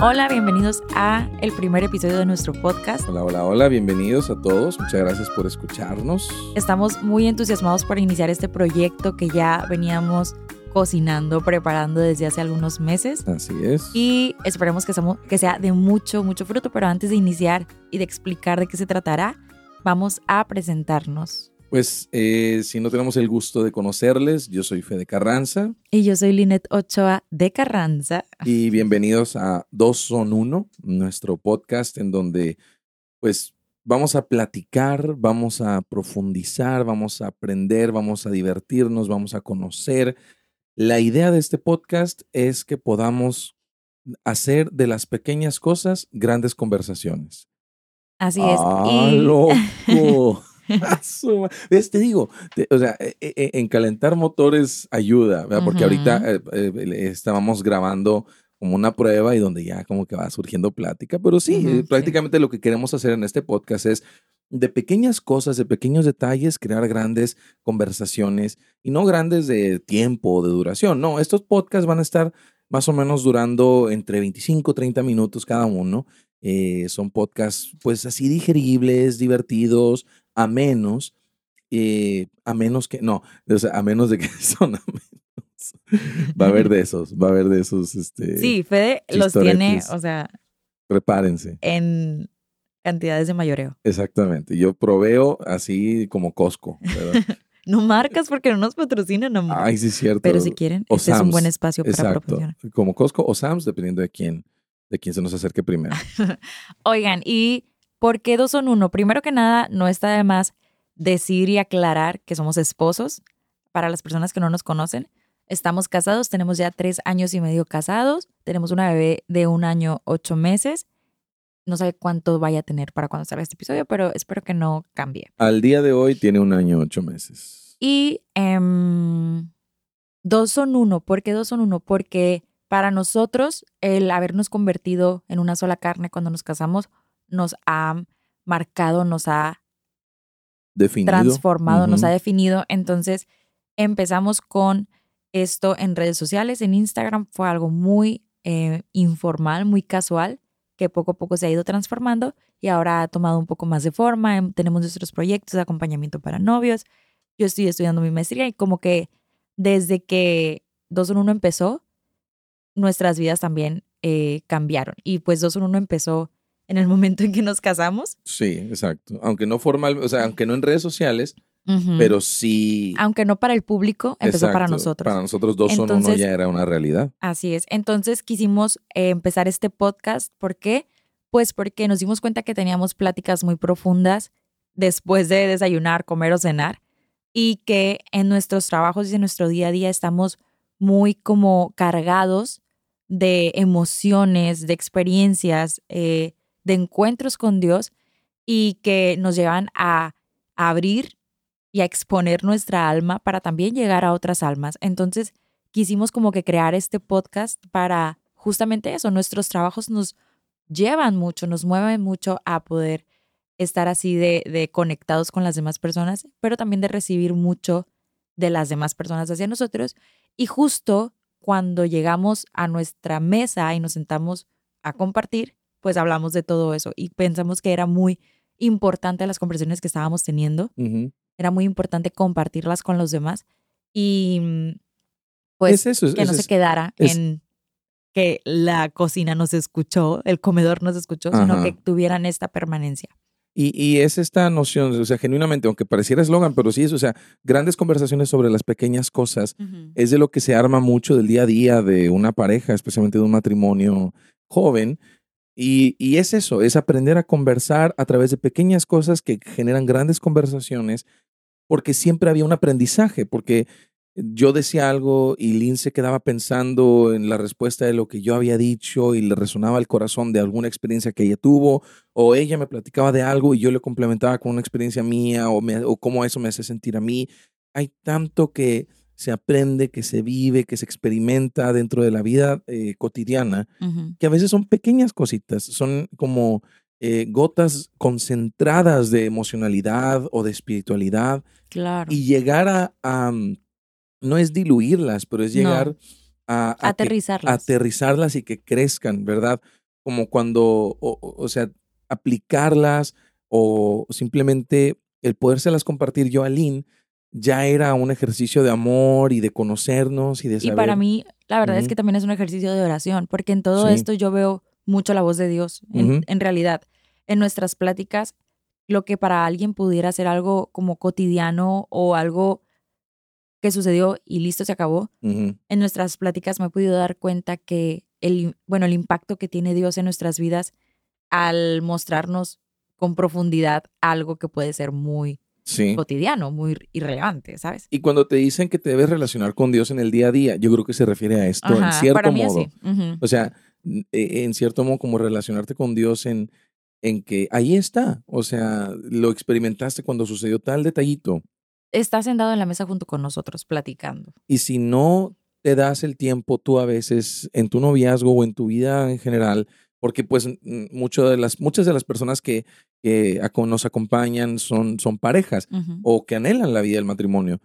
Hola, bienvenidos a el primer episodio de nuestro podcast. Hola, hola, hola, bienvenidos a todos. Muchas gracias por escucharnos. Estamos muy entusiasmados por iniciar este proyecto que ya veníamos cocinando, preparando desde hace algunos meses. Así es. Y esperemos que, que sea de mucho, mucho fruto, pero antes de iniciar y de explicar de qué se tratará, vamos a presentarnos. Pues eh, si no tenemos el gusto de conocerles, yo soy Fede Carranza. Y yo soy Linet Ochoa de Carranza. Y bienvenidos a Dos Son Uno, nuestro podcast en donde pues vamos a platicar, vamos a profundizar, vamos a aprender, vamos a divertirnos, vamos a conocer. La idea de este podcast es que podamos hacer de las pequeñas cosas grandes conversaciones. Así es. ¡Ah, loco! ¿Ves? Te digo, o sea, e, e, en calentar motores ayuda, ¿verdad? Porque ahorita eh, eh, estábamos grabando como una prueba y donde ya como que va surgiendo plática, pero sí, eh, prácticamente lo que queremos hacer en este podcast es de pequeñas cosas, de pequeños detalles, crear grandes conversaciones y no grandes de tiempo o de duración. No, estos podcasts van a estar más o menos durando entre 25 y 30 minutos cada uno. son podcasts pues así digeribles, divertidos, a menos, eh, a menos que, no, o sea, a menos de que son a menos. Va a haber de esos, va a haber de esos. Este, sí, Fede los tiene, o sea. Prepárense. En cantidades de mayoreo. Exactamente. Yo proveo así como Costco. no marcas porque no nos patrocinan, amor. Ay, sí, es cierto. Pero si quieren, este es un buen espacio para Exacto. Como Costco o Sam's, dependiendo de quién, de quién se nos acerque primero. Oigan, y ¿Por qué dos son uno? Primero que nada, no está de más decir y aclarar que somos esposos. Para las personas que no nos conocen, estamos casados, tenemos ya tres años y medio casados, tenemos una bebé de un año, ocho meses. No sé cuánto vaya a tener para cuando salga este episodio, pero espero que no cambie. Al día de hoy tiene un año, ocho meses. Y em, dos son uno. ¿Por qué dos son uno? Porque para nosotros el habernos convertido en una sola carne cuando nos casamos nos ha marcado, nos ha definido. transformado, nos ha definido. Entonces empezamos con esto en redes sociales, en Instagram fue algo muy eh, informal, muy casual, que poco a poco se ha ido transformando y ahora ha tomado un poco más de forma. Em, tenemos nuestros proyectos de acompañamiento para novios. Yo estoy estudiando mi maestría y como que desde que 2 en 1 empezó, nuestras vidas también eh, cambiaron. Y pues 2 en 1 empezó en el momento en que nos casamos. Sí, exacto. Aunque no formal, o sea, aunque no en redes sociales, pero sí. Aunque no para el público, empezó para nosotros. Para nosotros dos son uno ya era una realidad. Así es. Entonces quisimos eh, empezar este podcast. ¿Por qué? Pues porque nos dimos cuenta que teníamos pláticas muy profundas después de desayunar, comer o cenar y que en nuestros trabajos y en nuestro día a día estamos muy como cargados de emociones, de experiencias, eh, de encuentros con Dios y que nos llevan a, abrir y a exponer nuestra alma para también llegar a otras almas. Entonces, quisimos como que crear este podcast para justamente eso. Nuestros trabajos nos llevan mucho, nos mueven mucho a poder estar así de, de conectados con las demás personas, pero también de recibir mucho de las demás personas hacia nosotros. Y justo cuando llegamos a nuestra mesa y nos sentamos a compartir, pues hablamos de todo eso y pensamos que era muy importante las conversaciones que estábamos teniendo. Era muy importante compartirlas con los demás y mm, pues que no se quedara en que la cocina nos escuchó, el comedor nos escuchó, sino que tuvieran esta permanencia. Y, es esta noción, o sea, genuinamente, aunque pareciera eslogan, pero sí es, o sea, grandes conversaciones sobre las pequeñas cosas, es de lo que se arma mucho del día a día de una pareja, especialmente de un matrimonio joven. Y, es eso, es aprender a conversar a través de pequeñas cosas que generan grandes conversaciones, porque siempre había un aprendizaje, porque yo decía algo y Lynn se quedaba pensando en la respuesta de lo que yo había dicho y le resonaba el corazón de alguna experiencia que ella tuvo, o ella me platicaba de algo y yo le complementaba con una experiencia mía o, o cómo eso me hace sentir a mí. Hay tanto que se aprende, que se vive, que se experimenta dentro de la vida eh, cotidiana, que a veces son pequeñas cositas, son como eh, gotas concentradas de emocionalidad o de espiritualidad. Claro. Y llegar a mm, no es diluirlas, pero es llegar a, aterrizarlas. aterrizarlas y que crezcan, ¿verdad? Como cuando, o, sea, aplicarlas o simplemente el podérselas compartir yo a Lynn ya era un ejercicio de amor y de conocernos y de saber. Y para mí, la verdad es que también es un ejercicio de oración, porque en todo esto yo veo mucho la voz de Dios. en realidad, en nuestras pláticas, lo que para alguien pudiera ser algo como cotidiano o algo que sucedió y listo, se acabó. En nuestras pláticas me he podido dar cuenta que el, bueno, el impacto que tiene Dios en nuestras vidas al mostrarnos con profundidad algo que puede ser muy cotidiano, muy irrelevante, ¿sabes? Y cuando te dicen que te debes relacionar con Dios en el día a día, yo creo que se refiere a esto en cierto modo. O sea, e, en cierto modo como relacionarte con Dios en, en que ahí está, o sea, lo experimentaste cuando sucedió tal detallito está sentado en la mesa junto con nosotros platicando. Y si no te das el tiempo tú a veces en tu noviazgo o en tu vida en general, porque pues mucho de las, muchas de las personas que, que nos acompañan son, son parejas o que anhelan la vida del matrimonio.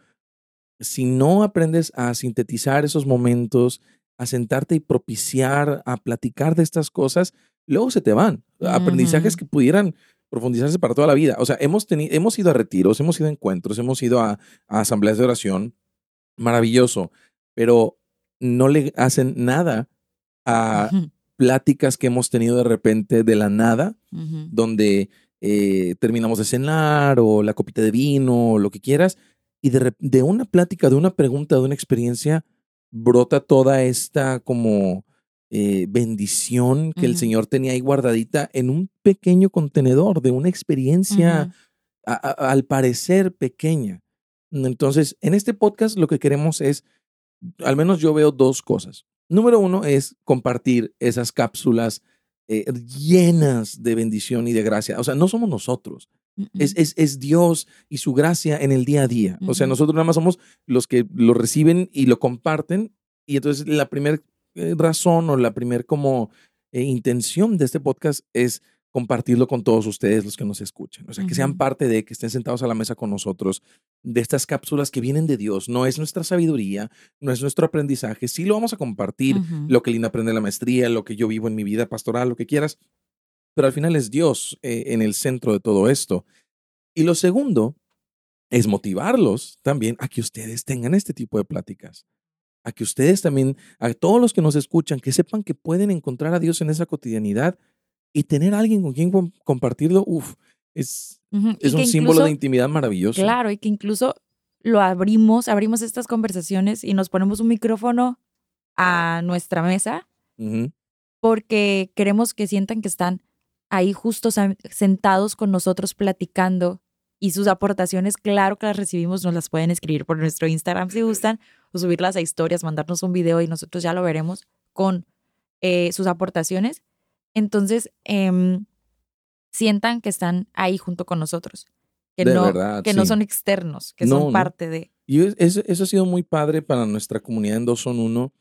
Si no aprendes a sintetizar esos momentos, a sentarte y propiciar, a platicar de estas cosas, luego se te van. Aprendizajes que pudieran profundizarse para toda la vida. O sea, hemos, tenido, hemos ido a retiros, hemos ido a encuentros, hemos ido a, asambleas de oración, maravilloso, pero no le hacen nada a pláticas que hemos tenido de repente de la nada, donde eh, terminamos de cenar o la copita de vino o lo que quieras, y de, de una plática, de una pregunta, de una experiencia, brota toda esta como eh, bendición que el Señor tenía ahí guardadita en un pequeño contenedor de una experiencia al parecer pequeña. Entonces, en este podcast lo que queremos es, al menos yo veo dos cosas. Número uno es compartir esas cápsulas eh, llenas de bendición y de gracia. O sea, no somos nosotros. Es, es, es, Dios y su gracia en el día a día. O sea, nosotros nada más somos los que lo reciben y lo comparten. Y entonces la primera eh, razón o la primera como eh, intención de este podcast es compartirlo con todos ustedes los que nos escuchan. O sea, que sean parte de, que estén sentados a la mesa con nosotros, de estas cápsulas que vienen de Dios. No es nuestra sabiduría, no es nuestro aprendizaje. Sí lo vamos a compartir, lo que Lina aprende en la maestría, lo que yo vivo en mi vida pastoral, lo que quieras. Pero al final es Dios eh, en el centro de todo esto. Y lo segundo es motivarlos también a que ustedes tengan este tipo de pláticas a que ustedes también, a todos los que nos escuchan, que sepan que pueden encontrar a Dios en esa cotidianidad y tener a alguien con quien compartirlo, uff, es, es un símbolo de intimidad maravilloso. Claro, y que incluso lo abrimos, abrimos estas conversaciones y nos ponemos un micrófono a nuestra mesa porque queremos que sientan que están ahí justos sentados con nosotros platicando y sus aportaciones, claro que las recibimos, nos las pueden escribir por nuestro Instagram si gustan, o subirlas a historias, mandarnos un video y nosotros ya lo veremos con eh, sus aportaciones. Entonces, em, sientan que están ahí junto con nosotros, que, no, que no son externos, que son parte de... Y eso, eso, ha sido muy padre para nuestra comunidad en Dos Son Uno,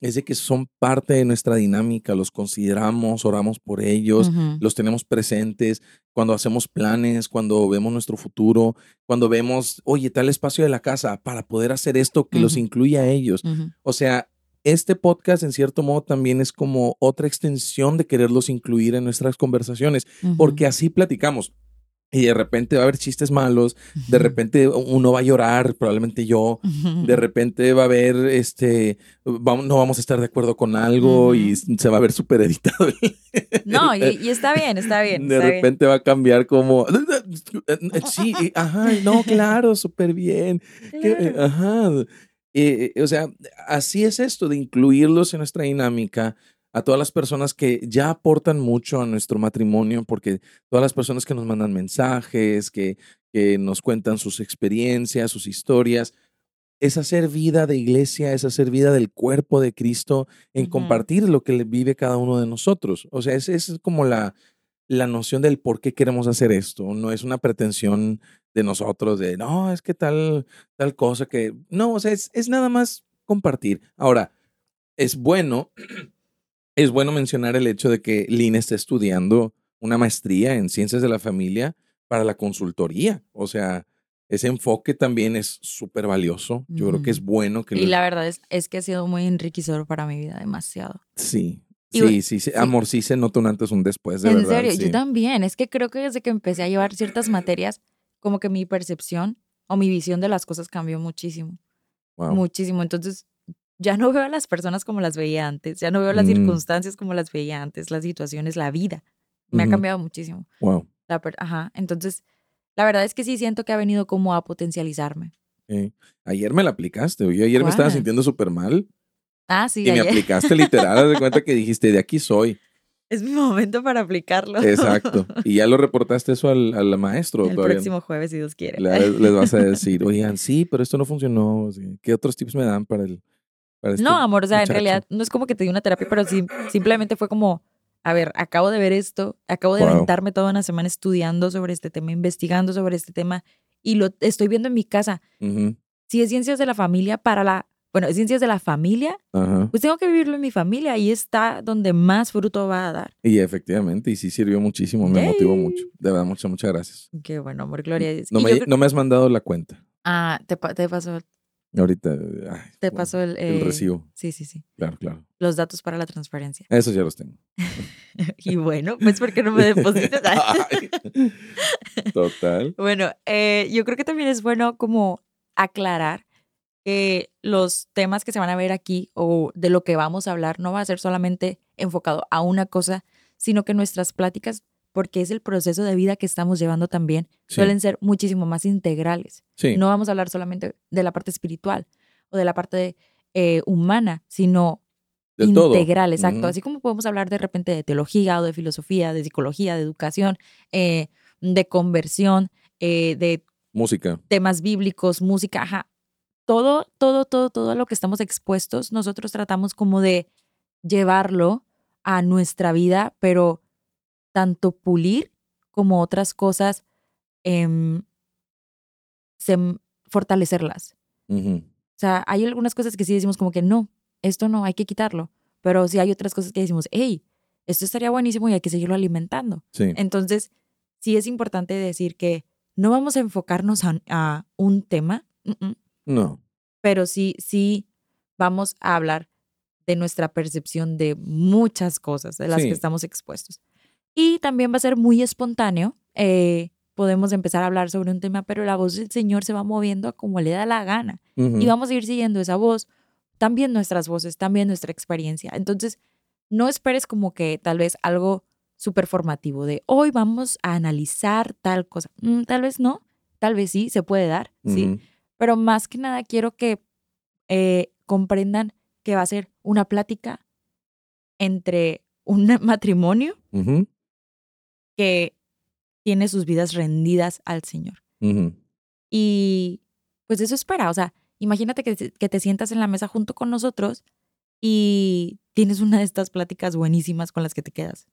es de que son parte de nuestra dinámica, los consideramos, oramos por ellos, los tenemos presentes cuando hacemos planes, cuando vemos nuestro futuro, cuando vemos, oye, tal espacio de la casa para poder hacer esto que los Ujú. incluye a ellos. O sea, este podcast en cierto modo también es como otra extensión de quererlos incluir en nuestras conversaciones, Ujú. porque así platicamos. Y de repente va a haber chistes malos, de repente uno va a llorar, probablemente yo, de repente va a haber, este, vamos, no vamos a estar de acuerdo con algo y se va a ver súper editado. No, y, y está bien, está bien. De está bien. repente va a cambiar como, sí, y- ajá, no, claro, súper bien. que- Claro. ajá. Eh, eh, o sea, así es esto de incluirlos en nuestra dinámica a todas las personas que ya aportan mucho a nuestro matrimonio, porque todas las personas que nos mandan mensajes, que, que nos cuentan sus experiencias, sus historias, es hacer vida de iglesia, es hacer vida del cuerpo de Cristo, en compartir lo que vive cada uno de nosotros. O sea, esa es como la, la noción del por qué queremos hacer esto. No es una pretensión de nosotros de, no, es que tal, tal cosa que... No, o sea, es, es nada más compartir. Ahora, es bueno, es bueno mencionar el hecho de que Lina está estudiando una maestría en ciencias de la familia para la consultoría. O sea, ese enfoque también es súper valioso. Yo creo que es bueno que Y lo- la verdad es, es que ha sido muy enriquecedor para mi vida, demasiado. Sí. Sí, sí, sí, amor, sí se nota un antes, un después, de en verdad. serio, sí. yo también. Es que creo que desde que empecé a llevar ciertas materias, como que mi percepción o mi visión de las cosas cambió muchísimo. Wow. Muchísimo. Entonces, ya no veo a las personas como las veía antes, ya no veo las Mm. circunstancias como las veía antes, las situaciones, la vida. Me ha cambiado muchísimo. Wow. La Ajá. Entonces, la verdad es que sí siento que ha venido como a potencializarme. Eh, Ayer me la aplicaste. Yo ayer me estaba sintiendo súper mal Ah, sí, y me aplicaste literal. Haz de cuenta que dijiste, de aquí soy. Es mi momento para aplicarlo. Exacto. Y ya lo reportaste eso al, al maestro. El todavía próximo jueves, si Dios quiere. le- les vas a decir, oigan, sí, pero esto no funcionó. ¿Qué otros tips me dan para el. Para este No, amor, o sea, muchacho? en realidad no es como que te di una terapia, pero sí, simplemente fue como, a ver, acabo de ver esto, acabo de Wow. aventarme toda una semana estudiando sobre este tema, investigando sobre este tema, y lo estoy viendo en mi casa. Si es ciencias de la familia para la, bueno, ciencias de la familia, Ajá. pues tengo que vivirlo en mi familia, y está donde más fruto va a dar. Y efectivamente, y sí sirvió muchísimo, me motivó mucho. De verdad, muchas, muchas gracias. Qué bueno, amor, gloria. No me, yo creo- no me has mandado la cuenta. Ah, te, pa- te pasó, Ahorita. ay, te bueno, pasó el, el eh, recibo. Sí, sí, sí. Claro, claro. Los datos para la transferencia. Esos ya los tengo. y bueno, pues porque no me depositas. Total. Bueno, eh, yo creo que también es bueno como aclarar que los temas que se van a ver aquí o de lo que vamos a hablar no va a ser solamente enfocado a una cosa, sino que nuestras pláticas, porque es el proceso de vida que estamos llevando también, Sí. suelen ser muchísimo más integrales. Sí. No vamos a hablar solamente de la parte espiritual o de la parte eh, humana, sino de todo. integral, exacto. Así como podemos hablar de repente de teología o de filosofía, de psicología, de educación, eh, de conversión, eh, de Música. temas bíblicos, música, ajá. Todo, todo, todo, todo a lo que estamos expuestos, nosotros tratamos como de llevarlo a nuestra vida, pero tanto pulir como otras cosas, em, fortalecerlas. O sea, hay algunas cosas que sí decimos como que no, esto no, hay que quitarlo. Pero sí hay otras cosas que decimos, hey, esto estaría buenísimo y hay que seguirlo alimentando. Sí. Entonces, sí es importante decir que no vamos a enfocarnos a, a un tema, mm, mm, No. pero sí, sí vamos a hablar de nuestra percepción de muchas cosas de las Sí. que estamos expuestos. Y también va a ser muy espontáneo. eh, podemos empezar a hablar sobre un tema, pero la voz del Señor se va moviendo a como le da la gana y vamos a ir siguiendo esa voz, también nuestras voces, también nuestra experiencia. Entonces, no esperes como que tal vez algo súper formativo de hoy vamos a analizar tal cosa. Mm, tal vez no, tal vez sí, se puede dar, sí. Pero más que nada quiero que eh, comprendan que va a ser una plática entre un matrimonio que tiene sus vidas rendidas al Señor. Y pues eso espera, o sea, imagínate que, te- que te sientas en la mesa junto con nosotros y tienes una de estas pláticas buenísimas con las que te quedas,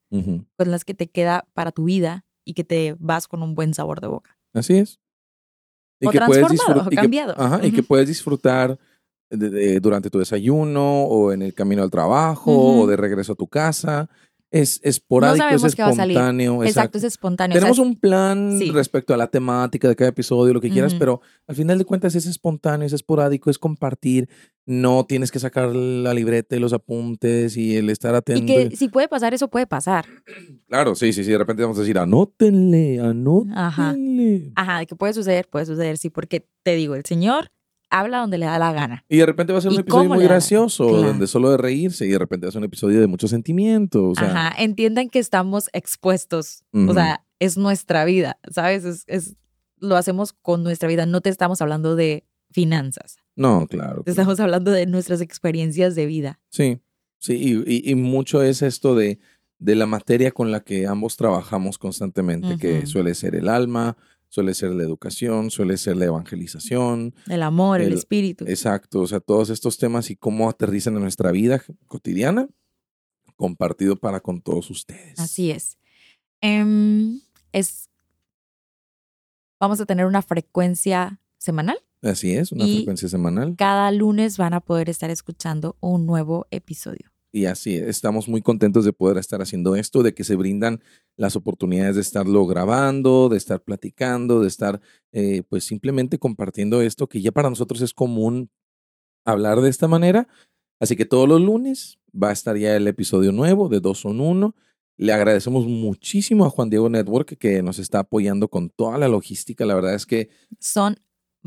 con las que te queda para tu vida y que te vas con un buen sabor de boca. Así es. O transformado, o y que- cambiado. ajá, y que puedes disfrutar de- de- durante tu desayuno o en el camino al trabajo o de regreso a tu casa. Es esporádico, es a salir. espontáneo. Exacto, es espontáneo. o sea, Tenemos un plan sí. respecto a la temática de cada episodio, lo que quieras, pero al final de cuentas es espontáneo, es esporádico, es compartir. No tienes que sacar la libreta y los apuntes y el estar y atento. que si puede pasar, eso puede pasar. Claro, sí, sí, sí. De repente vamos a decir, anótenle, anótenle. Ajá, que puede suceder, puede suceder, sí, porque te digo, el Señor habla donde le da la gana. Y de repente va a ser un ¿Y episodio muy gracioso, Claro. donde solo de reírse, y de repente va a ser un episodio de mucho sentimiento. O sea, Ajá, entiendan que estamos expuestos, o sea, es nuestra vida, ¿sabes? Es, es- lo hacemos con nuestra vida, no te estamos hablando de finanzas, no, claro. te claro. estamos hablando de nuestras experiencias de vida. Sí, sí, y, y- y mucho es esto de, de la materia con la que ambos trabajamos constantemente, que suele ser el alma, suele ser la educación, suele ser la evangelización. El amor, el, El- espíritu. Exacto, o sea, todos estos temas y cómo aterrizan en nuestra vida cotidiana, compartido para con todos ustedes. Así es. Em, es. Vamos a tener una frecuencia semanal. Así es, una Y- frecuencia semanal. Cada lunes van a poder estar escuchando un nuevo episodio. Y así es, estamos muy contentos de poder estar haciendo esto, de que se brindan las oportunidades de estarlo grabando, de estar platicando, de estar eh, pues simplemente compartiendo esto que ya para nosotros es común hablar de esta manera. Así que todos los lunes va a estar ya el episodio nuevo de Dos son Uno. Le agradecemos muchísimo a Juan Diego Network que nos está apoyando con toda la logística. La verdad es que Son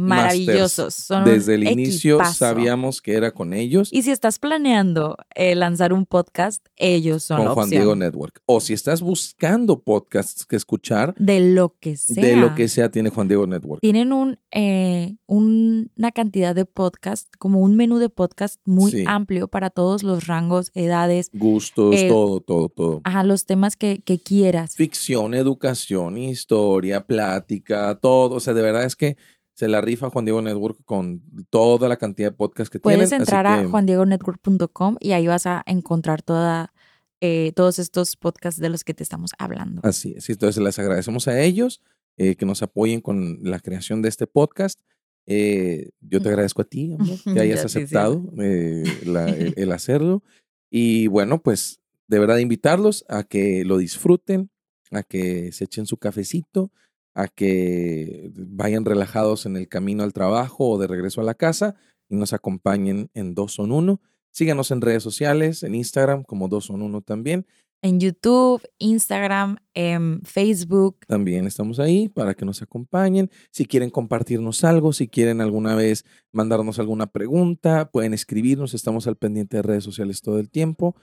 maravillosos. Son desde el inicio sabíamos que era con ellos. Y si estás planeando eh, lanzar un podcast, ellos son con la Juan opción. Diego Network. O si estás buscando podcasts que escuchar, De lo que sea. de lo que sea tiene Juan Diego Network. Tienen un, eh, un- una cantidad de podcast, como un menú de podcast muy Sí. amplio para todos los rangos, edades, Gustos, Eh, todo, todo, todo. ajá, los temas que, que quieras. Ficción, educación, historia, plática, todo. O sea, de verdad es que se la rifa Juan Diego Network con toda la cantidad de podcasts que Puedes tienen. así entrar a que- juandiegonetwork.com y ahí vas a encontrar toda, eh, todos estos podcasts de los que te estamos hablando. Así es. Entonces les agradecemos a ellos eh, que nos apoyen con la creación de este podcast. Eh, yo te agradezco a ti, amor, que hayas aceptado la- el, el hacerlo. Y bueno, pues de verdad invitarlos a que lo disfruten, a que se echen su cafecito, a que vayan relajados en el camino al trabajo o de regreso a la casa y nos acompañen en Dos Son Uno. Síganos en redes sociales, en Instagram como Dos Son Uno también. En YouTube, Instagram, en Facebook. También estamos ahí para que nos acompañen. Si quieren compartirnos algo, si quieren alguna vez mandarnos alguna pregunta, pueden escribirnos. Estamos al pendiente de redes sociales todo el tiempo.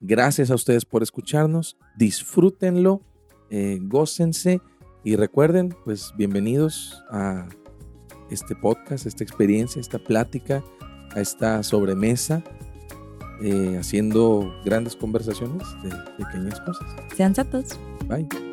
Gracias a ustedes por escucharnos. Disfrútenlo, eh, gócense y recuerden, pues bienvenidos a este podcast, esta experiencia, esta plática, a esta sobremesa, eh, haciendo grandes conversaciones de pequeñas cosas. Sean santos. Bye.